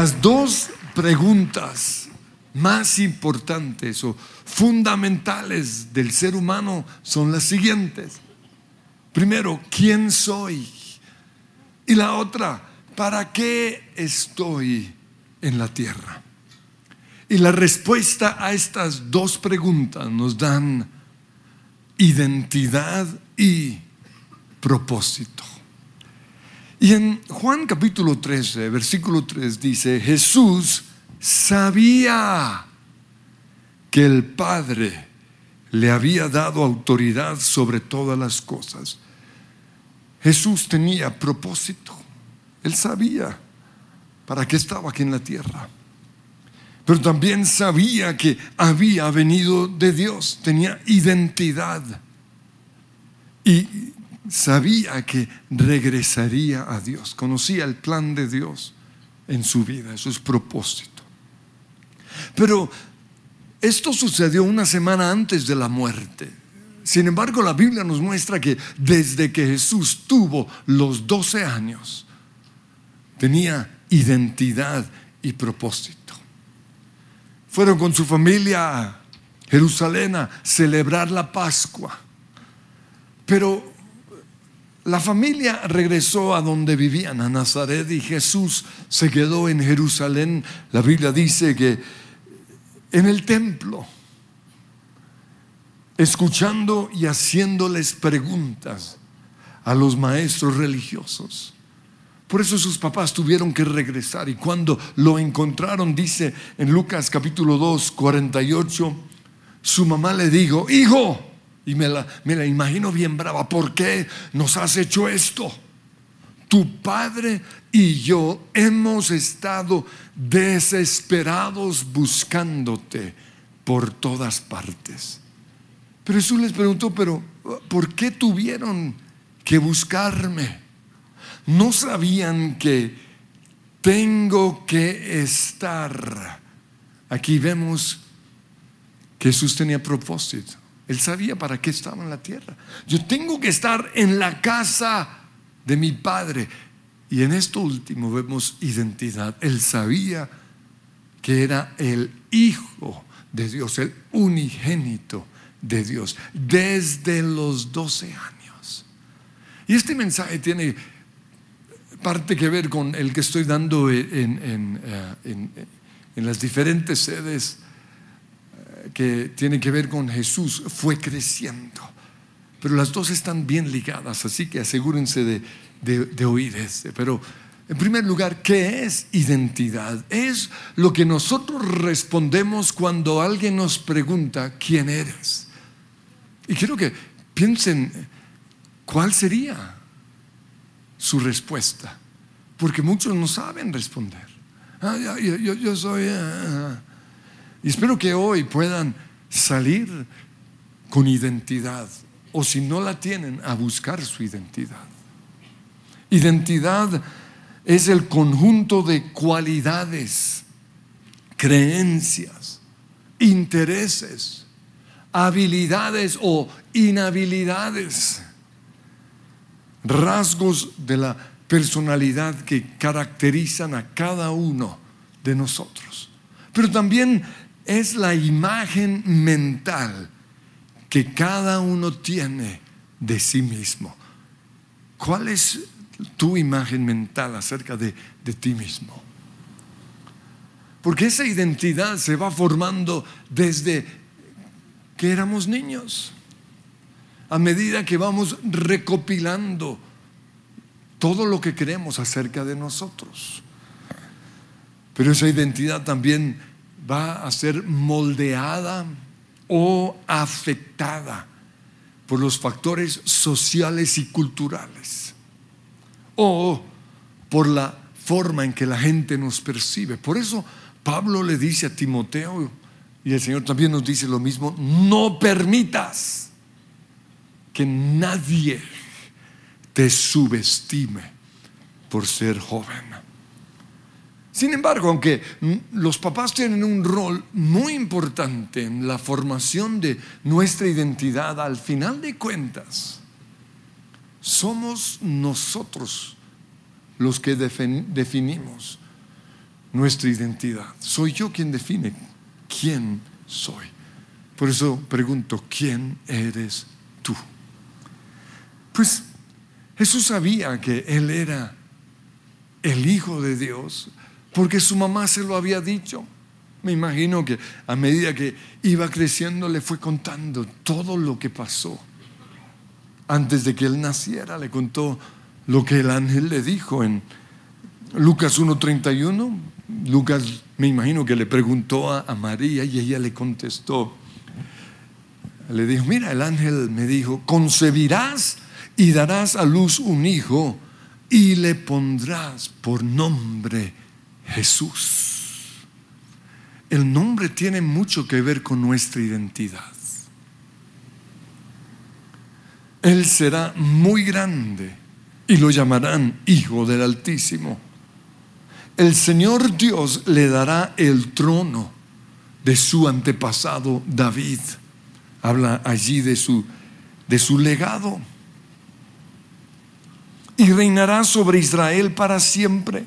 Las dos preguntas más importantes o fundamentales del ser humano son las siguientes. Primero, ¿quién soy? Y la otra, ¿para qué estoy en la tierra? Y la respuesta a estas dos preguntas nos dan identidad y propósito. Y en Juan capítulo 13, versículo 3 dice, Jesús sabía que el Padre le había dado autoridad sobre todas las cosas. Jesús tenía propósito. Él sabía para qué estaba aquí en la tierra. Pero también sabía que había venido de Dios, tenía identidad. Y sabía que regresaría a Dios, conocía el plan de Dios en su vida, eso es propósito. Pero esto sucedió una semana antes de la muerte. Sin embargo, la Biblia nos muestra que desde que Jesús tuvo los 12 años, tenía identidad y propósito. Fueron con su familia a Jerusalén a celebrar la Pascua. Pero la familia regresó a donde vivían, a Nazaret, y Jesús se quedó en Jerusalén. La Biblia dice que en el templo, escuchando y haciéndoles preguntas a los maestros religiosos. Por eso sus papás tuvieron que regresar y cuando lo encontraron, dice en Lucas capítulo 2, 48, su mamá le dijo, hijo, y me la, me la imagino bien brava. ¿Por qué nos has hecho esto? Tu padre y yo hemos estado desesperados buscándote por todas partes. Pero Jesús les preguntó, pero ¿por qué tuvieron que buscarme? No sabían que tengo que estar. Aquí vemos que Jesús tenía propósito. Él sabía para qué estaba en la tierra. Yo tengo que estar en la casa de mi padre. Y en esto último vemos identidad. Él sabía que era el Hijo de Dios, el unigénito de Dios, desde los 12 años. Y este mensaje tiene parte que ver con el que estoy dando en, en, en las diferentes sedes que tiene que ver con Jesús fue creciendo. Pero las dos están bien ligadas, así que asegúrense de, oír este. Pero en primer lugar, ¿qué es identidad? Es lo que nosotros respondemos cuando alguien nos pregunta quién eres. Y quiero que piensen cuál sería su respuesta, porque muchos no saben responder. Ah, yo, soy... Ah, ah, y espero que hoy puedan salir con identidad, o si no la tienen, a buscar su identidad. Identidad es el conjunto de cualidades, creencias, intereses, habilidades o inhabilidades, rasgos de la personalidad que caracterizan a cada uno de nosotros. Pero también es la imagen mental que cada uno tiene de sí mismo. ¿Cuál es tu imagen mental acerca de, ti mismo? Porque esa identidad se va formando desde que éramos niños, a medida que vamos recopilando todo lo que queremos acerca de nosotros. Pero esa identidad también va a ser moldeada o afectada por los factores sociales y culturales o por la forma en que la gente nos percibe. Por eso Pablo le dice a Timoteo, y el Señor también nos dice lo mismo, no permitas que nadie te subestime por ser joven. Sin embargo, aunque los papás tienen un rol muy importante en la formación de nuestra identidad, al final de cuentas, somos nosotros los que definimos nuestra identidad. Soy yo quien define quién soy. Por eso pregunto, ¿quién eres tú? Pues Jesús sabía que Él era el Hijo de Dios porque su mamá se lo había dicho. Me imagino que a medida que iba creciendo le fue contando todo lo que pasó. Antes de que él naciera le contó lo que el ángel le dijo en Lucas 1.31. Lucas me imagino que le preguntó a, María y ella le contestó. Le dijo, mira, el ángel me dijo, concebirás y darás a luz un hijo y le pondrás por nombre Jesús. El nombre tiene mucho que ver con nuestra identidad. Él será muy grande y lo llamarán Hijo del Altísimo. El Señor Dios le dará el trono de su antepasado David. Habla allí de su, de su legado. Y reinará sobre Israel para siempre.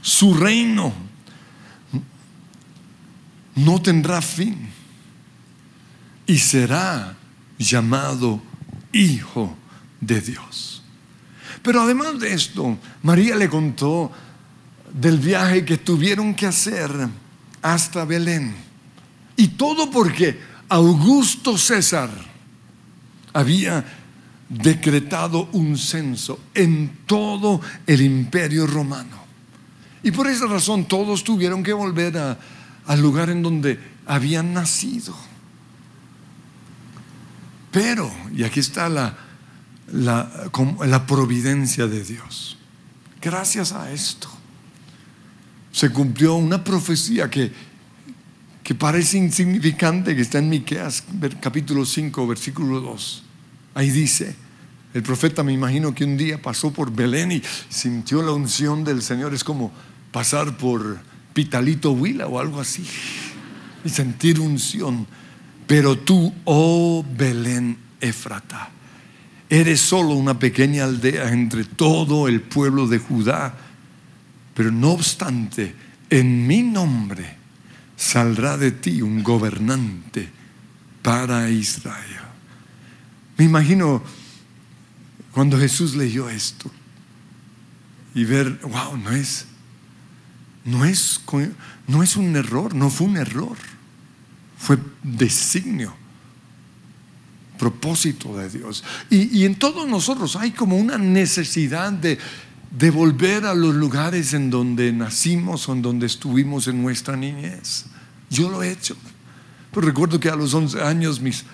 Su reino no tendrá fin y será llamado Hijo de Dios. Pero además de esto, María le contó del viaje que tuvieron que hacer hasta Belén. Y todo porque Augusto César había decretado un censo en todo el imperio romano. Y por esa razón todos tuvieron que volver al lugar en donde habían nacido. Pero, y aquí está la, la, la providencia de Dios, gracias a esto se cumplió una profecía que, que parece insignificante, que está en Miqueas capítulo 5, versículo 2. Ahí dice, el profeta me imagino que un día pasó por Belén y sintió la unción del Señor. Es como pasar por Pitalito Huila o algo así y sentir unción. Pero tú, oh Belén Éfrata, eres solo una pequeña aldea entre todo el pueblo de Judá. Pero no obstante, en mi nombre saldrá de ti un gobernante para Israel. Me imagino cuando Jesús leyó esto y ver, wow, no es, no es, no es un error, no fue un error fue designio, propósito de Dios. Y, en todos nosotros hay como una necesidad de, de volver a los lugares en donde nacimos o en donde estuvimos en nuestra niñez. Yo lo he hecho. Pero recuerdo que a los 11 años mis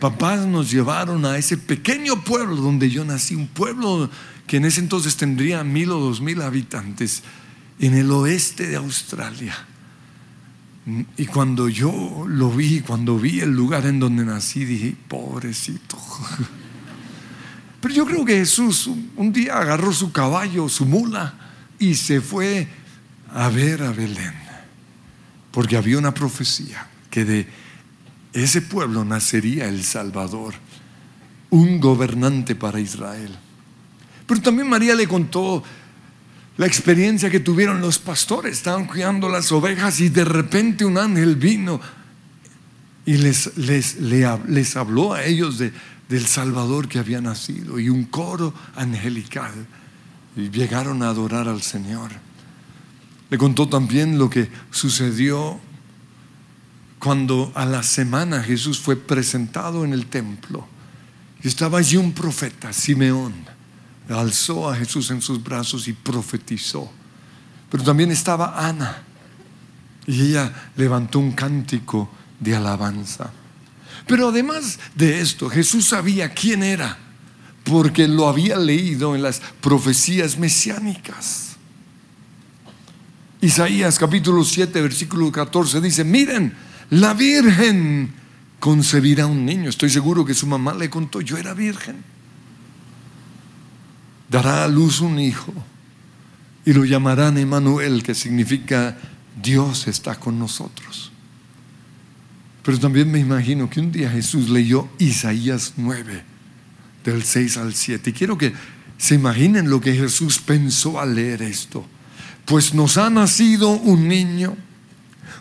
papás nos llevaron a ese pequeño pueblo donde yo nací, un pueblo que en ese entonces tendría mil o dos mil habitantes en el oeste de Australia. Y cuando yo lo vi, cuando vi el lugar en donde nací, dije, pobrecito. Pero yo creo que Jesús un día agarró su caballo, su mula, y se fue a ver a Belén. Porque había una profecía que de ese pueblo nacería el Salvador, un gobernante para Israel. Pero también María le contó la experiencia que tuvieron los pastores. Estaban cuidando las ovejas y de repente un ángel vino y les, les, les habló a ellos de, del Salvador que había nacido y un coro angelical. Y llegaron a adorar al Señor. Le contó también lo que sucedió cuando a la semana Jesús fue presentado en el templo. Estaba allí un profeta, Simeón alzó a Jesús en sus brazos y profetizó. Pero también estaba Ana y ella levantó un cántico de alabanza. Pero además de esto, Jesús sabía quién era porque lo había leído en las profecías mesiánicas. Isaías capítulo 7, versículo 14 dice, miren, la Virgen concebirá un niño. Estoy seguro que su mamá le contó, yo era virgen dará a luz un hijo y lo llamarán Emanuel, que significa Dios está con nosotros. Pero también me imagino que un día Jesús leyó Isaías 9, del 6 al 7. Y quiero que se imaginen lo que Jesús pensó al leer esto. pues nos ha nacido un niño,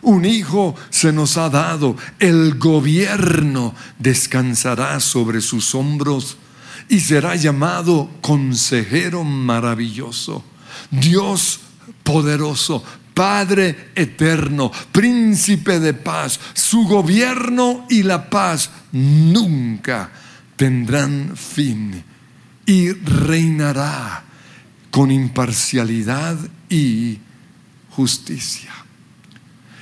un hijo se nos ha dado, el gobierno descansará sobre sus hombros y será llamado consejero maravilloso, Dios poderoso, Padre eterno, príncipe de paz. Su gobierno y la paz nunca tendrán fin y reinará con imparcialidad y justicia.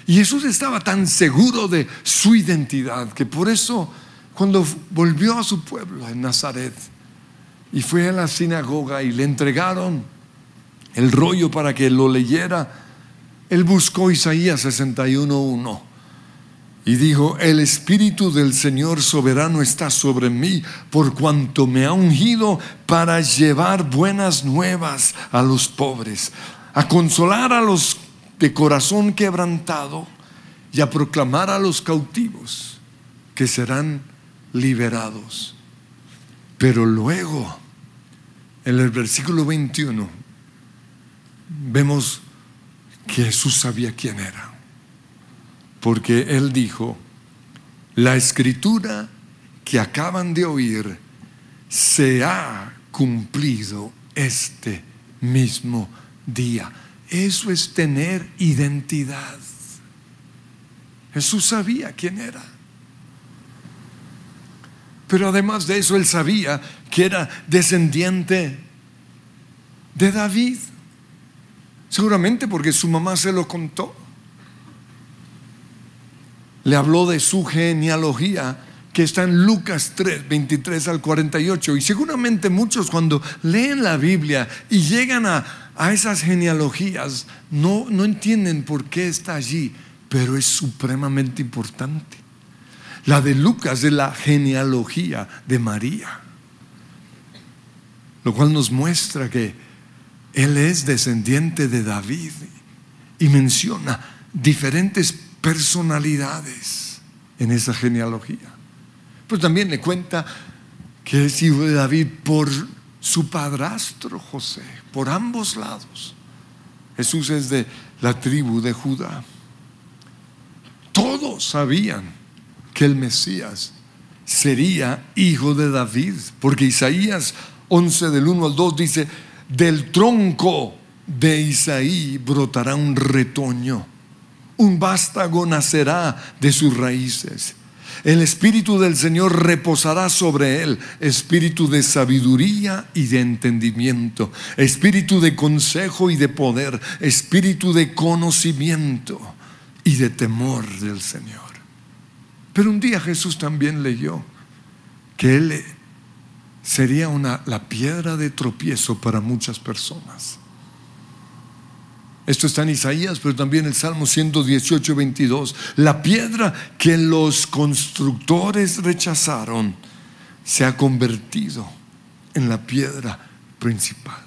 Y Jesús estaba tan seguro de su identidad que por eso cuando volvió a su pueblo en Nazaret y fue a la sinagoga y le entregaron el rollo para que lo leyera, él buscó Isaías 61.1 y dijo, el Espíritu del Señor soberano está sobre mí por cuanto me ha ungido para llevar buenas nuevas a los pobres, a consolar a los de corazón quebrantado y a proclamar a los cautivos que serán liberados. Pero luego, en el versículo 21, vemos que Jesús sabía quién era. Porque Él dijo, la escritura que acaban de oír se ha cumplido este mismo día. Eso es tener identidad. Jesús sabía quién era. Pero además de eso, él sabía que era descendiente de David. Seguramente porque su mamá se lo contó. Le habló de su genealogía que está en Lucas 3, 23 al 48. Y seguramente muchos cuando leen la Biblia y llegan a, esas genealogías no, no entienden por qué está allí, pero es supremamente importante. La de Lucas es la genealogía de María, lo cual nos muestra que él es descendiente de David y menciona diferentes personalidades en esa genealogía. Pero también le cuenta que es hijo de David por su padrastro José, por ambos lados. Jesús es de la tribu de Judá. Todos sabían que el Mesías sería hijo de David, porque Isaías 11 del 1 al 2 dice, del tronco de Isaí brotará un retoño, un vástago nacerá de sus raíces. El Espíritu del Señor reposará sobre él, espíritu de sabiduría y de entendimiento, espíritu de consejo y de poder, espíritu de conocimiento y de temor del Señor. Pero un día Jesús también leyó que él sería una, la piedra de tropiezo para muchas personas. Esto está en Isaías, pero también el Salmo 118, 22. La piedra que los constructores rechazaron se ha convertido en la piedra principal.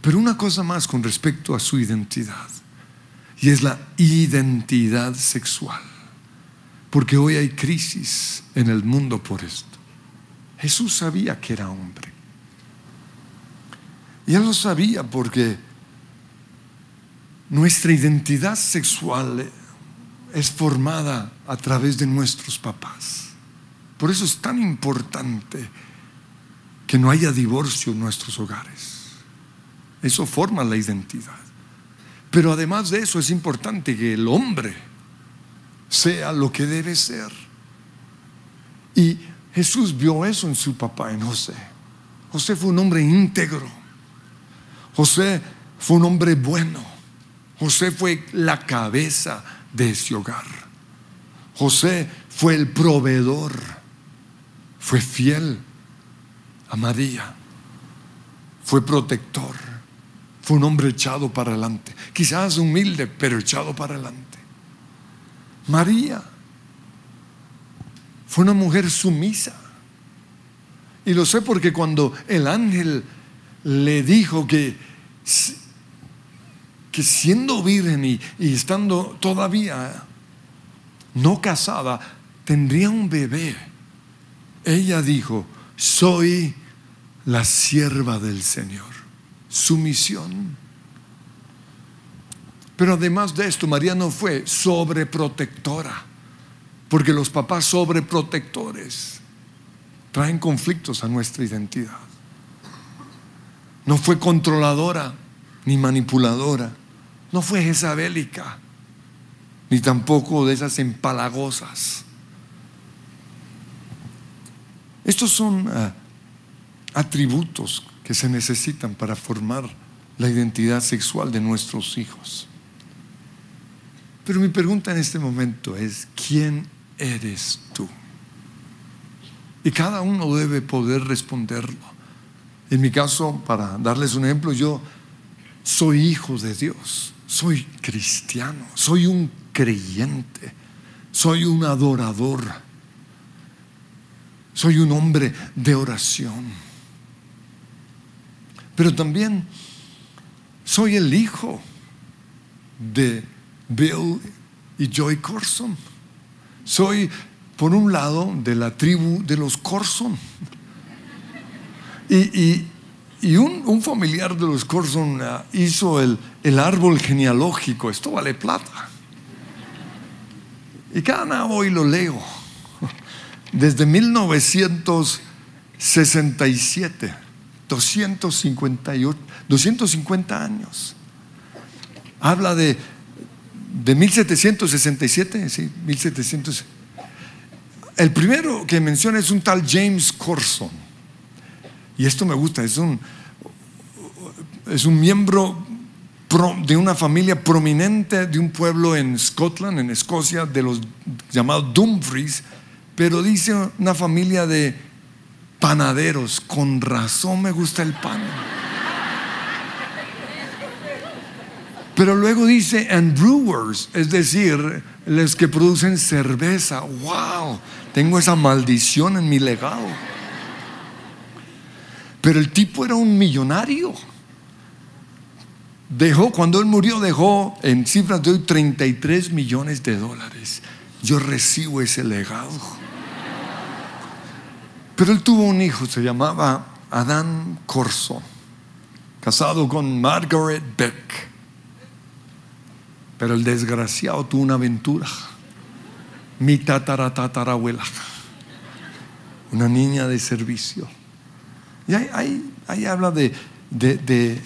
Pero una cosa más con respecto a su identidad, y es la identidad sexual. Porque hoy hay crisis en el mundo por esto. Jesús sabía que era hombre. Y él lo sabía porque nuestra identidad sexual es formada a través de nuestros papás. Por eso es tan importante que no haya divorcio en nuestros hogares. Eso forma la identidad. Pero además de eso es importante que el hombre sea lo que debe ser. Y Jesús vio eso en su papá, en José. José fue un hombre íntegro. José fue un hombre bueno. José fue la cabeza de ese hogar. José fue el proveedor. Fue fiel a María. Fue protector. Fue un hombre echado para adelante. Quizás humilde, pero echado para adelante. María fue una mujer sumisa. Y lo sé porque cuando el ángel le dijo que, que siendo virgen y, y estando todavía no casada, tendría un bebé, ella dijo, soy la sierva del Señor. Sumisión. Pero además de esto, María no fue sobreprotectora, porque los papás sobreprotectores traen conflictos a nuestra identidad. No fue controladora ni manipuladora, no fue jezabélica, ni tampoco de esas empalagosas. Estos son ah, atributos que se necesitan para formar la identidad sexual de nuestros hijos. Pero mi pregunta en este momento es, ¿quién eres tú? Y cada uno debe poder responderlo. En mi caso, para darles un ejemplo, yo soy hijo de Dios, soy cristiano, soy un creyente, soy un adorador, soy un hombre de oración. Pero también soy el hijo de Bill y Joy Corson. Soy, por un lado, de la tribu de los Corson. Y, un, familiar de los Corson ah, hizo el, el, árbol genealógico. Esto vale plata. Y cada hoy lo leo. Desde 1967, 258, 250 años. Habla de de 1767, sí, 1700. El primero que menciona es un tal James Corson. Y esto me gusta, es un, es un miembro de una familia prominente de un pueblo en Scotland, en Escocia, de los llamados Dumfries, pero dice una familia de panaderos. Con razón me gusta el pan. Pero luego dice, and brewers, es decir, los que producen cerveza. ¡Wow! Tengo esa maldición en mi legado. Pero el tipo era un millonario. Dejó, cuando él murió, dejó en cifras de hoy 33 millones de dólares. Yo recibo ese legado. Pero él tuvo un hijo, se llamaba Adán Corso, casado con Margaret Beck. Pero el desgraciado tuvo una aventura. Mi tataratatarabuela, una niña de servicio. Y ahí, habla de, de,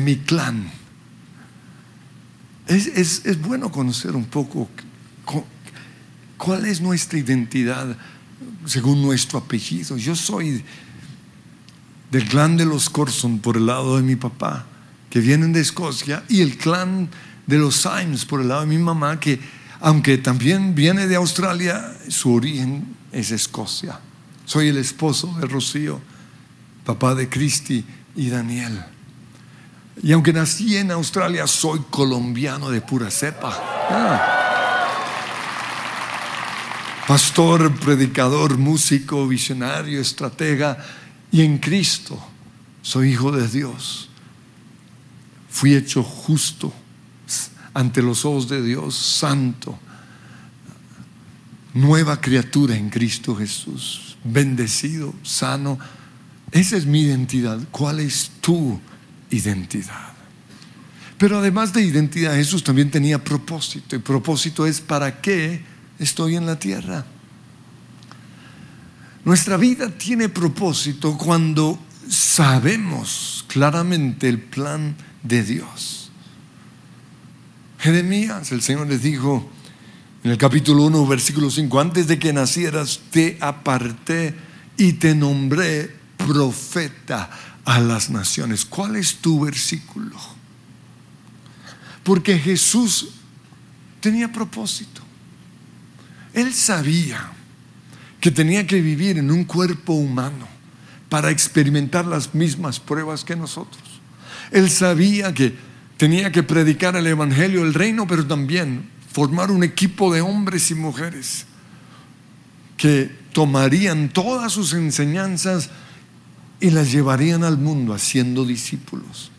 mi clan. Es, es, bueno conocer un poco cuál es nuestra identidad según nuestro apellido. Yo soy del clan de los Corson por el lado de mi papá, que vienen de Escocia, y el clan de los Symes por el lado de mi mamá, que aunque también viene de Australia, su origen es Escocia. Soy el esposo de Rocío, papá de Cristi y Daniel. Y aunque nací en Australia, soy colombiano de pura cepa. Ah. Pastor, predicador, músico, visionario, estratega, y en Cristo soy hijo de Dios. Fui hecho justo ante los ojos de Dios santo. Nueva criatura en Cristo Jesús. Bendecido, sano. Esa es mi identidad. ¿Cuál es tu identidad? Pero además de identidad, Jesús también tenía propósito. Y propósito es para qué estoy en la tierra. Nuestra vida tiene propósito cuando sabemos claramente el plan de Dios. Jeremías, el Señor les dijo en el capítulo 1, versículo 5, antes de que nacieras te aparté y te nombré profeta a las naciones. ¿Cuál es tu versículo? Porque Jesús tenía propósito. Él sabía que tenía que vivir en un cuerpo humano para experimentar las mismas pruebas que nosotros. Él sabía que tenía que predicar el Evangelio del reino, pero también formar un equipo de hombres y mujeres que tomarían todas sus enseñanzas y las llevarían al mundo haciendo discípulos.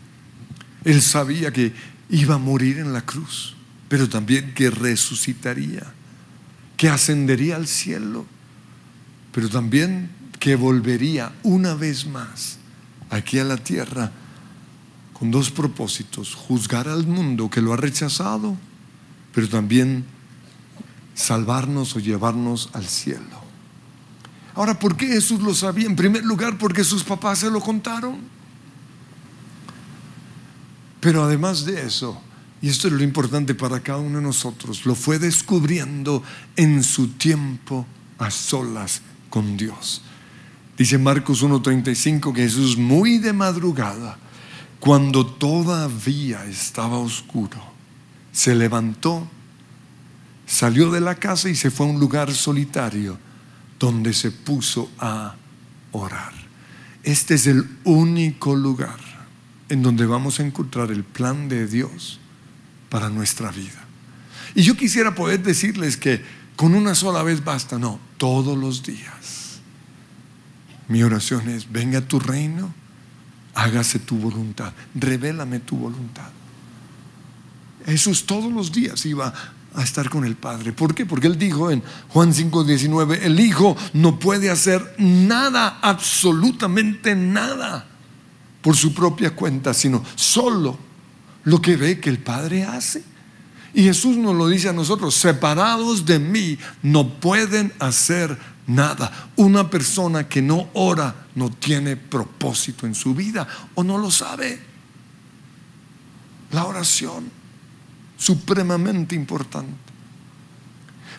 Él sabía que iba a morir en la cruz, pero también que resucitaría, que ascendería al cielo, pero también que volvería una vez más aquí a la tierra con dos propósitos, juzgar al mundo que lo ha rechazado, pero también salvarnos o llevarnos al cielo. Ahora, ¿por qué Jesús lo sabía? En primer lugar, porque sus papás se lo contaron. Pero además de eso, y esto es lo importante para cada uno de nosotros, lo fue descubriendo en su tiempo a solas con Dios. Dice Marcos 1.35 que Jesús muy de madrugada, cuando todavía estaba oscuro, se levantó, salió de la casa y se fue a un lugar solitario donde se puso a orar. Este es el único lugar en donde vamos a encontrar el plan de Dios para nuestra vida. Y yo quisiera poder decirles que con una sola vez basta, no, todos los días. Mi oración es, venga tu reino, hágase tu voluntad, revélame tu voluntad. Jesús todos los días iba a estar con el Padre. ¿Por qué? Porque Él dijo en Juan 5:19, el Hijo no puede hacer nada, absolutamente nada, por su propia cuenta, sino solo lo que ve que el Padre hace. Y Jesús nos lo dice a nosotros, separados de mí no pueden hacer nada. Una persona que no ora no tiene propósito en su vida o no lo sabe. La oración, supremamente importante.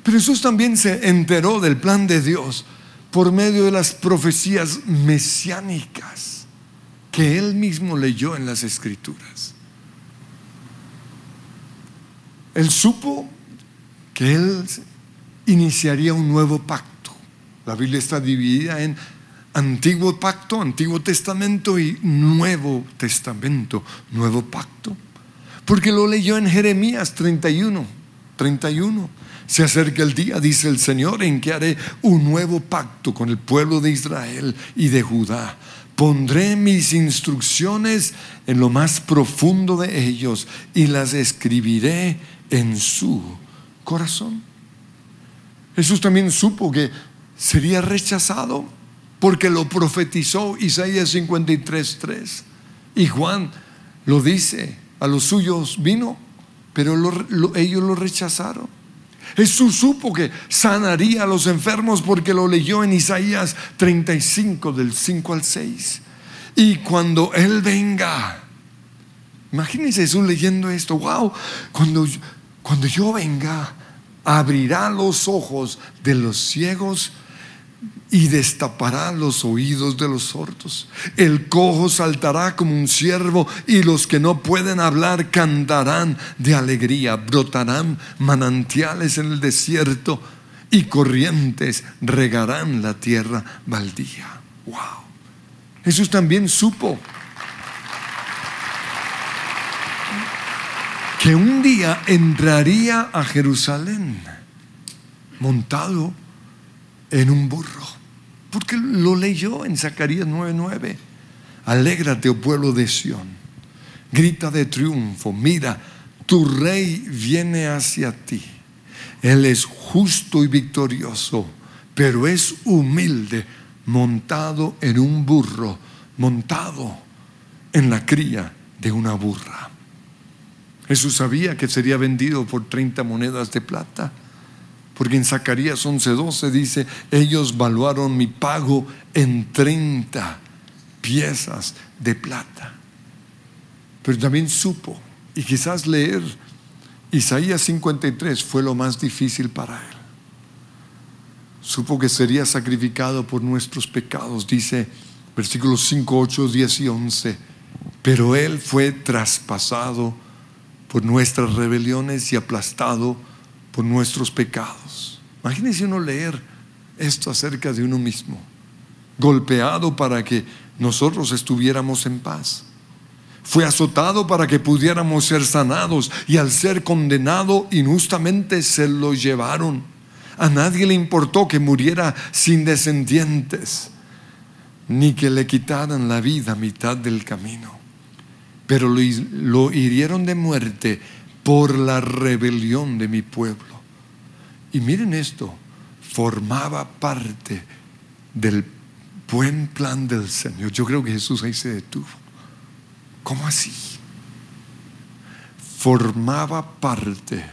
Pero Jesús también se enteró del plan de Dios por medio de las profecías mesiánicas que él mismo leyó en las escrituras. Él supo que él iniciaría un nuevo pacto. La Biblia está dividida en Antiguo Pacto, Antiguo Testamento y Nuevo Testamento, Nuevo Pacto. Porque lo leyó en Jeremías 31, 31. Se acerca el día, dice el Señor, en que haré un nuevo pacto con el pueblo de Israel y de Judá. Pondré mis instrucciones en lo más profundo de ellos y las escribiré en su corazón. Jesús también supo que sería rechazado porque lo profetizó Isaías 53:3. Y Juan lo dice, a los suyos vino, pero ellos lo rechazaron. Jesús supo que sanaría a los enfermos porque lo leyó en Isaías 35 del 5 al 6. Y cuando Él venga, imagínense Jesús leyendo esto, wow, cuando cuando yo venga, abrirá los ojos de los ciegos y destapará los oídos de los sordos. El cojo saltará como un ciervo y los que no pueden hablar cantarán de alegría. Brotarán manantiales en el desierto y corrientes regarán la tierra baldía. Wow. Jesús también supo que un día entraría a Jerusalén montado en un burro, porque lo leyó en Zacarías 9:9. Alégrate, oh pueblo de Sión, grita de triunfo, mira, tu rey viene hacia ti. Él es justo y victorioso, pero es humilde, montado en un burro, montado en la cría de una burra. Jesús sabía que sería vendido por 30 monedas de plata. Porque en Zacarías 11:12 dice, ellos valuaron mi pago en 30 piezas de plata. Pero también supo, y quizás leer Isaías 53 fue lo más difícil para él. Supo que sería sacrificado por nuestros pecados, dice versículos 5, 8, 10 y 11. Pero él fue traspasado por nuestras rebeliones y aplastado por nuestros pecados. Imagínense uno leer esto acerca de uno mismo, golpeado para que nosotros estuviéramos en paz. Fue azotado para que pudiéramos ser sanados y al ser condenado injustamente se lo llevaron. A nadie le importó que muriera sin descendientes, ni que le quitaran la vida a mitad del camino pero lo, hirieron de muerte por la rebelión de mi pueblo. Y miren esto, formaba parte del buen plan del Señor. Yo creo que Jesús ahí se detuvo. ¿Cómo así? Formaba parte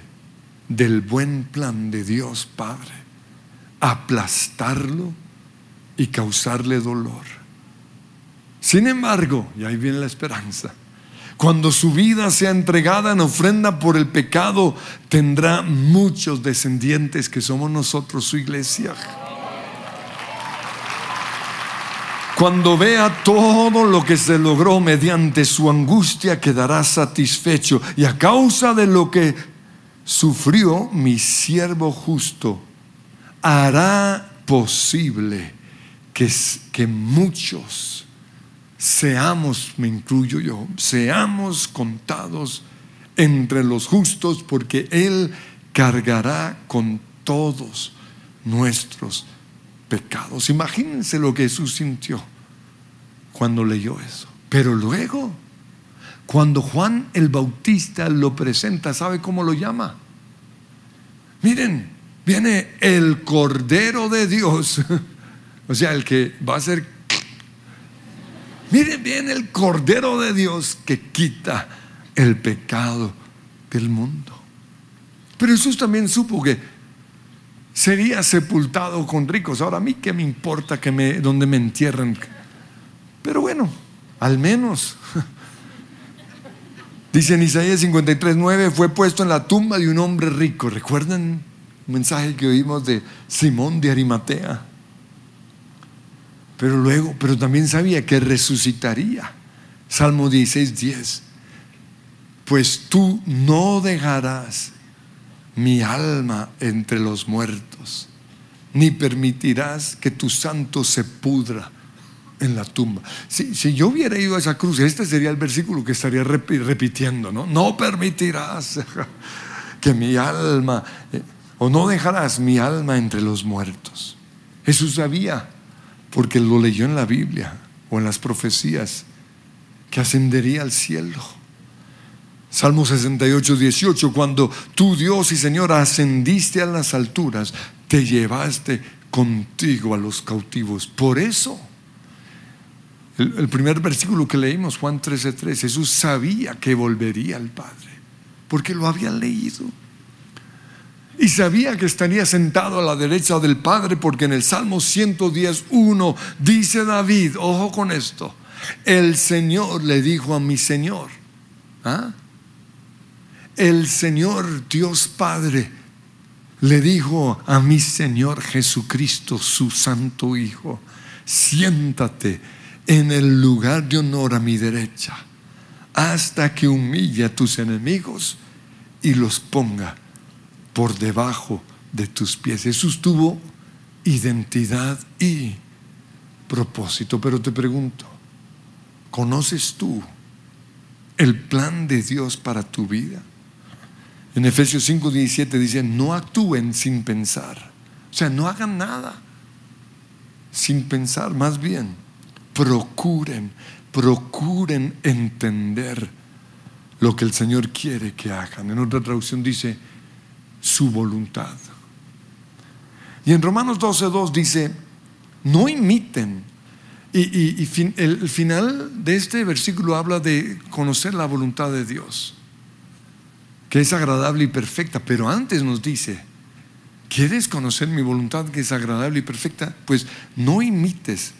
del buen plan de Dios Padre, aplastarlo y causarle dolor. Sin embargo, y ahí viene la esperanza, cuando su vida sea entregada en ofrenda por el pecado, tendrá muchos descendientes que somos nosotros, su iglesia. Cuando vea todo lo que se logró mediante su angustia, quedará satisfecho. Y a causa de lo que sufrió mi siervo justo, hará posible que, que muchos seamos, me incluyo yo, seamos contados entre los justos porque Él cargará con todos nuestros pecados. Imagínense lo que Jesús sintió cuando leyó eso. Pero luego, cuando Juan el Bautista lo presenta, ¿sabe cómo lo llama? Miren, viene el Cordero de Dios, o sea, el que va a ser... Miren, viene el Cordero de Dios que quita el pecado del mundo. Pero Jesús también supo que sería sepultado con ricos. Ahora a mí qué me importa que me donde me entierren. Pero bueno, al menos Dice en Isaías 53, 9, fue puesto en la tumba de un hombre rico. ¿Recuerdan un mensaje que oímos de Simón de Arimatea? Pero luego, pero también sabía que resucitaría. Salmo 16, 10. Pues tú no dejarás mi alma entre los muertos, ni permitirás que tu santo se pudra en la tumba. Si, yo hubiera ido a esa cruz, este sería el versículo que estaría repitiendo, ¿no? No permitirás que mi alma, eh, o no dejarás mi alma entre los muertos. Jesús sabía, porque lo leyó en la Biblia o en las profecías, que ascendería al cielo. Salmo 68, 18, cuando tú Dios y Señor ascendiste a las alturas, te llevaste contigo a los cautivos. Por eso el, primer versículo que leímos, Juan 13:3, Jesús sabía que volvería al Padre, porque lo había leído. Y sabía que estaría sentado a la derecha del Padre, porque en el Salmo 110.1 dice David, ojo con esto, el Señor le dijo a mi Señor, ¿ah? el Señor Dios Padre le dijo a mi Señor Jesucristo, su Santo Hijo, siéntate en el lugar de honor a mi derecha, hasta que humille a tus enemigos y los ponga por debajo de tus pies. Jesús tuvo identidad y propósito. Pero te pregunto, ¿conoces tú el plan de Dios para tu vida? En Efesios 5:17 dice, no actúen sin pensar. O sea, no hagan nada sin pensar, más bien procuren, procuren entender lo que el Señor quiere que hagan. En otra traducción dice su voluntad. Y en Romanos 12.2 dice, no imiten. Y, el final de este versículo habla de conocer la voluntad de Dios, que es agradable y perfecta, pero antes nos dice, ¿quieres conocer mi voluntad que es agradable y perfecta? Pues no imites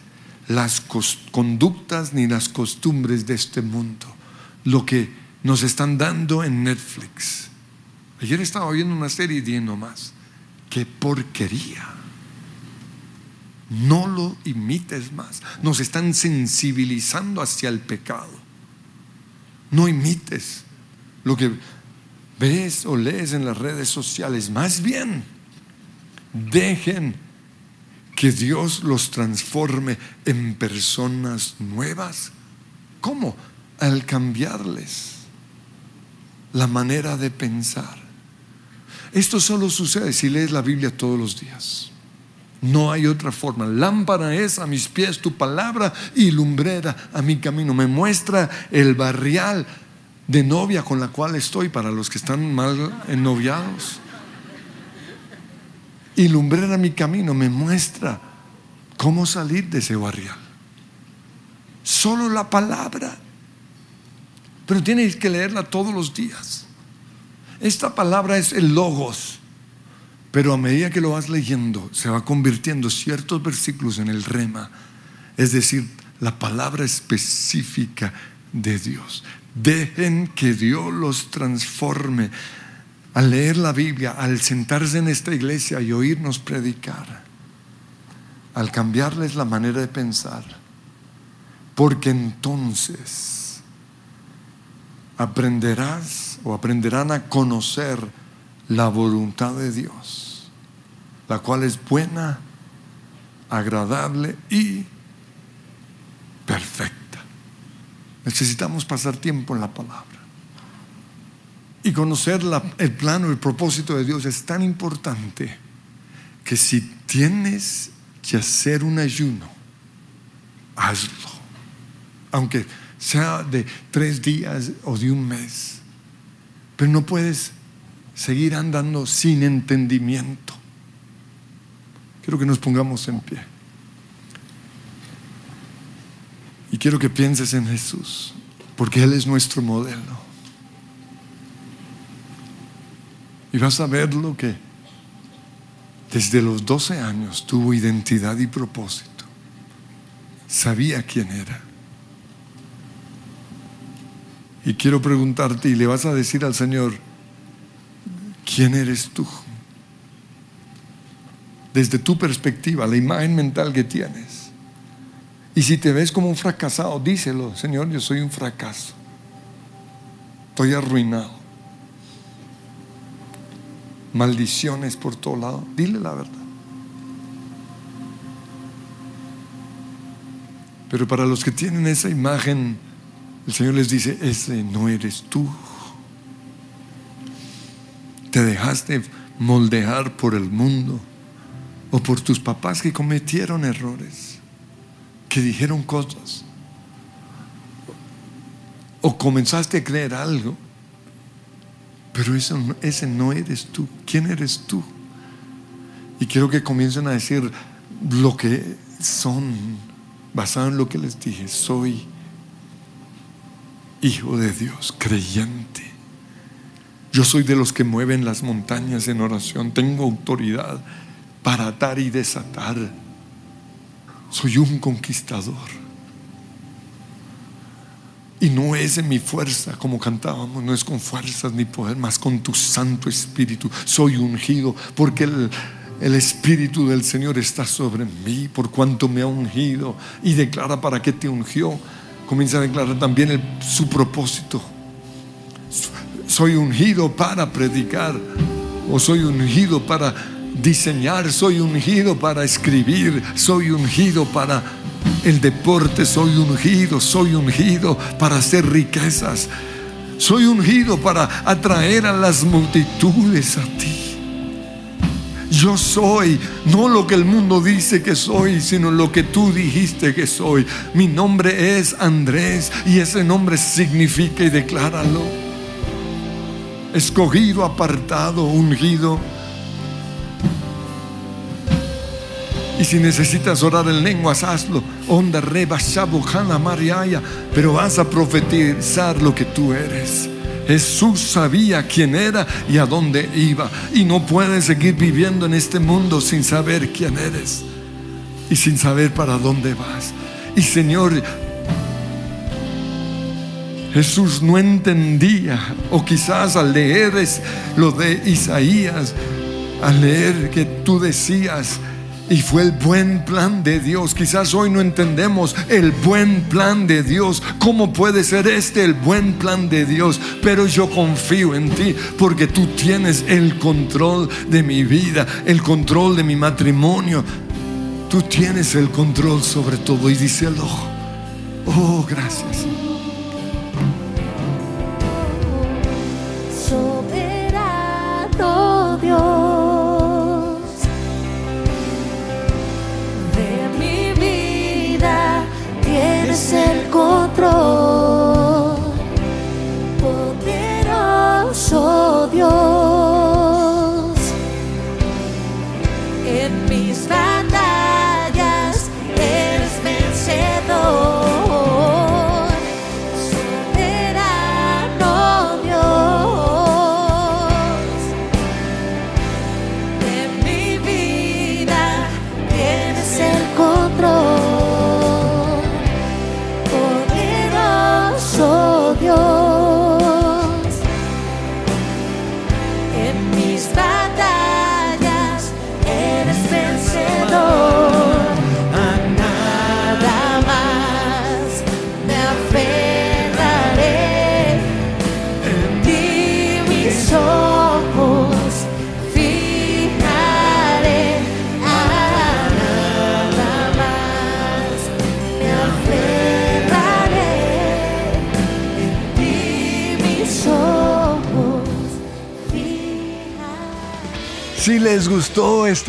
las conductas ni las costumbres de este mundo, lo que nos están dando en Netflix. Ayer estaba viendo una serie diciendo más, qué porquería. No lo imites más. Nos están sensibilizando hacia el pecado. No imites lo que ves o lees en las redes sociales. Más bien, dejen que Dios los transforme en personas nuevas. ¿Cómo? Al cambiarles la manera de pensar. Esto solo sucede si lees la Biblia todos los días. No hay otra forma. Lámpara es a mis pies tu palabra y lumbrera a mi camino. Me muestra el barrial de novia con la cual estoy para los que están mal ennoviados y lumbrera mi camino, me muestra cómo salir de ese barrial. Solo la palabra. pero tienes que leerla todos los días. Esta palabra es el logos, pero a medida que lo vas leyendo, se va convirtiendo ciertos versículos en el rema, es decir, la palabra específica de Dios. Dejen que Dios los transforme. Al leer la Biblia, al sentarse en esta iglesia y oírnos predicar, al cambiarles la manera de pensar, porque entonces aprenderás o aprenderán a conocer la voluntad de Dios, la cual es buena, agradable y perfecta. Necesitamos pasar tiempo en la palabra. Y conocer el plano, el propósito de Dios es tan importante que si tienes que hacer un ayuno, hazlo. Aunque sea de tres días o de un mes. Pero no puedes seguir andando sin entendimiento. Quiero que nos pongamos en pie. Y quiero que pienses en Jesús, porque Él es nuestro modelo. Y vas a ver lo que desde los 12 años tuvo identidad y propósito. Sabía quién era. Y quiero preguntarte, y le vas a decir al Señor, ¿quién eres tú? Desde tu perspectiva, la imagen mental que tienes. Y si te ves como un fracasado, díselo, Señor, yo soy un fracaso. Estoy arruinado. Maldiciones por todo lado. Dile la verdad. Pero para los que tienen esa imagen, el Señor les dice, ese no eres tú. Te dejaste moldear por el mundo o por tus papás que cometieron errores que dijeron cosas. O comenzaste a creer algo, pero eso, ese no eres tú. ¿Quién eres tú? Y quiero que comiencen a decir lo que son, basado en lo que les dije. Soy hijo de Dios, creyente. Yo soy de los que mueven las montañas en oración. Tengo autoridad para atar y desatar soy un conquistador. Y no es en mi fuerza, como cantábamos, no es con fuerzas ni poder, más con tu Santo Espíritu. Soy ungido porque el, Espíritu del Señor está sobre mí, por cuanto me ha ungido. Y declara para qué te ungió. Comienza a declarar también su propósito. Soy ungido para predicar, o soy ungido para diseñar, soy ungido para escribir, soy ungido para el deporte, soy ungido, soy ungido para hacer riquezas, soy ungido para atraer a las multitudes a ti. Yo soy, no lo que el mundo dice que soy, sino lo que tú dijiste que soy. Mi nombre es Andrés y ese nombre significa y decláralo. Escogido, apartado, ungido Y si necesitas orar en lenguas, hazlo. Onda reba mariaya. Pero vas a profetizar lo que tú eres. Jesús sabía quién era y a dónde iba. Y no puedes seguir viviendo en este mundo sin saber quién eres. Y sin saber para dónde vas. Y Señor, Jesús no entendía, o quizás al leer lo de Isaías, al leer que tú decías, y fue el buen plan de Dios. Quizás hoy no entendemos el buen plan de Dios. ¿Cómo puede ser este el buen plan de Dios? Pero yo confío en ti porque tú tienes el control de mi vida, el control de mi matrimonio. Tú tienes el control sobre todo y díselo. Oh, gracias.